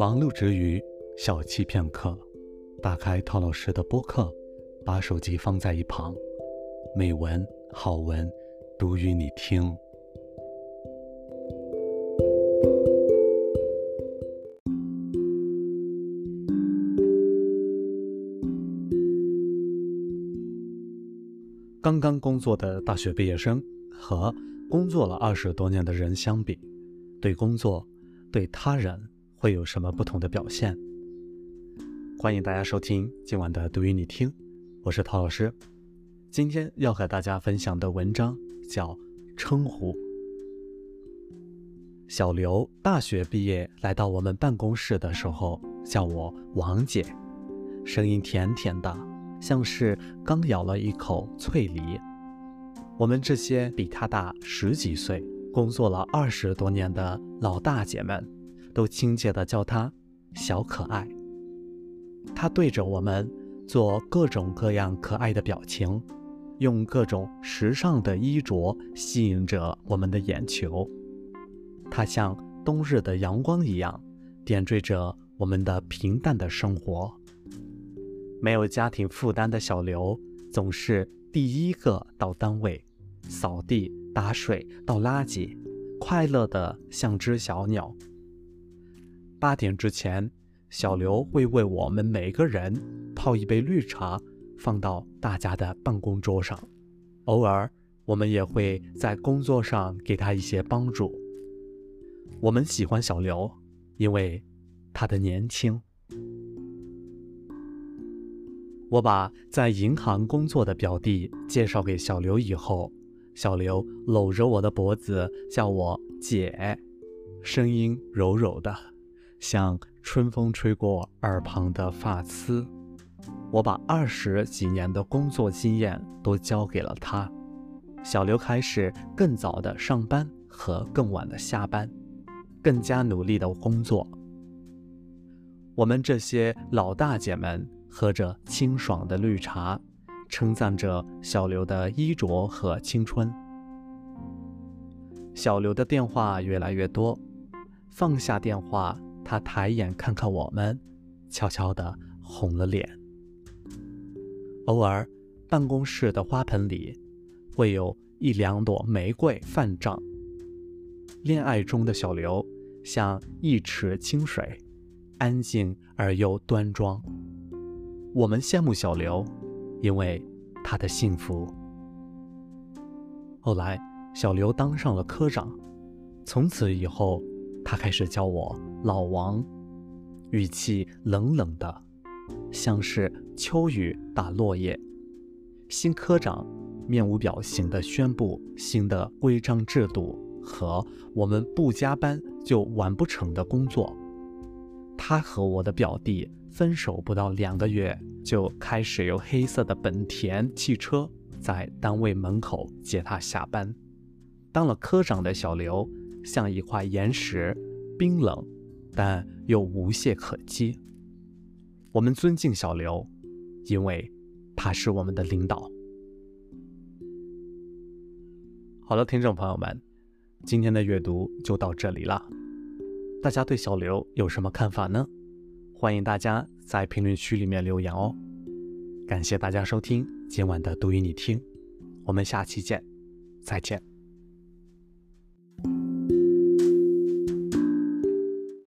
忙碌之余，小憩片刻，打开陶老师的播客，把手机放在一旁，美文好文读与你听。刚刚工作的大学毕业生和工作了二十多年的人相比，对工作、对他人会有什么不同的表现？欢迎大家收听今晚的读与你听，我是陶老师。今天要和大家分享的文章叫《称呼》。小刘大学毕业来到我们办公室的时候，叫我王姐，声音甜甜的。像是刚咬了一口脆梨。我们这些比他大十几岁、工作了二十多年的老大姐们，都亲切地叫他“小可爱”。他对着我们做各种各样可爱的表情，用各种时尚的衣着吸引着我们的眼球。他像冬日的阳光一样，点缀着我们的平淡的生活。没有家庭负担的小刘，总是第一个到单位，扫地、打水、倒垃圾，快乐的像只小鸟。八点之前，小刘会为我们每个人泡一杯绿茶，放到大家的办公桌上。偶尔，我们也会在工作上给他一些帮助。我们喜欢小刘，因为他的年轻。我把在银行工作的表弟介绍给小刘以后，小刘搂着我的脖子叫我姐，声音柔柔的，像春风吹过耳旁的发丝。我把二十几年的工作经验都交给了他，小刘开始更早的上班和更晚的下班，更加努力的工作。我们这些老大姐们。喝着清爽的绿茶，称赞着小刘的衣着和青春。小刘的电话越来越多，放下电话，他抬眼看看我们，悄悄地红了脸。偶尔，办公室的花盆里会有一两朵玫瑰泛胀。恋爱中的小刘像一池清水，安静而又端庄。我们羡慕小刘，因为他的幸福。后来，小刘当上了科长，从此以后，他开始叫我老王，语气冷冷的，像是秋雨打落叶。新科长面无表情地宣布新的规章制度和我们不加班就完不成的工作。他和我的表弟。分手不到两个月，就开始由黑色的本田汽车在单位门口接他下班。当了科长的小刘像一块岩石，冰冷，但又无懈可击。我们尊敬小刘，因为他是我们的领导。好了，听众朋友们，今天的阅读就到这里了。大家对小刘有什么看法呢？欢迎大家在评论区里面留言哦！感谢大家收听今晚的读与你听，我们下期见，再见。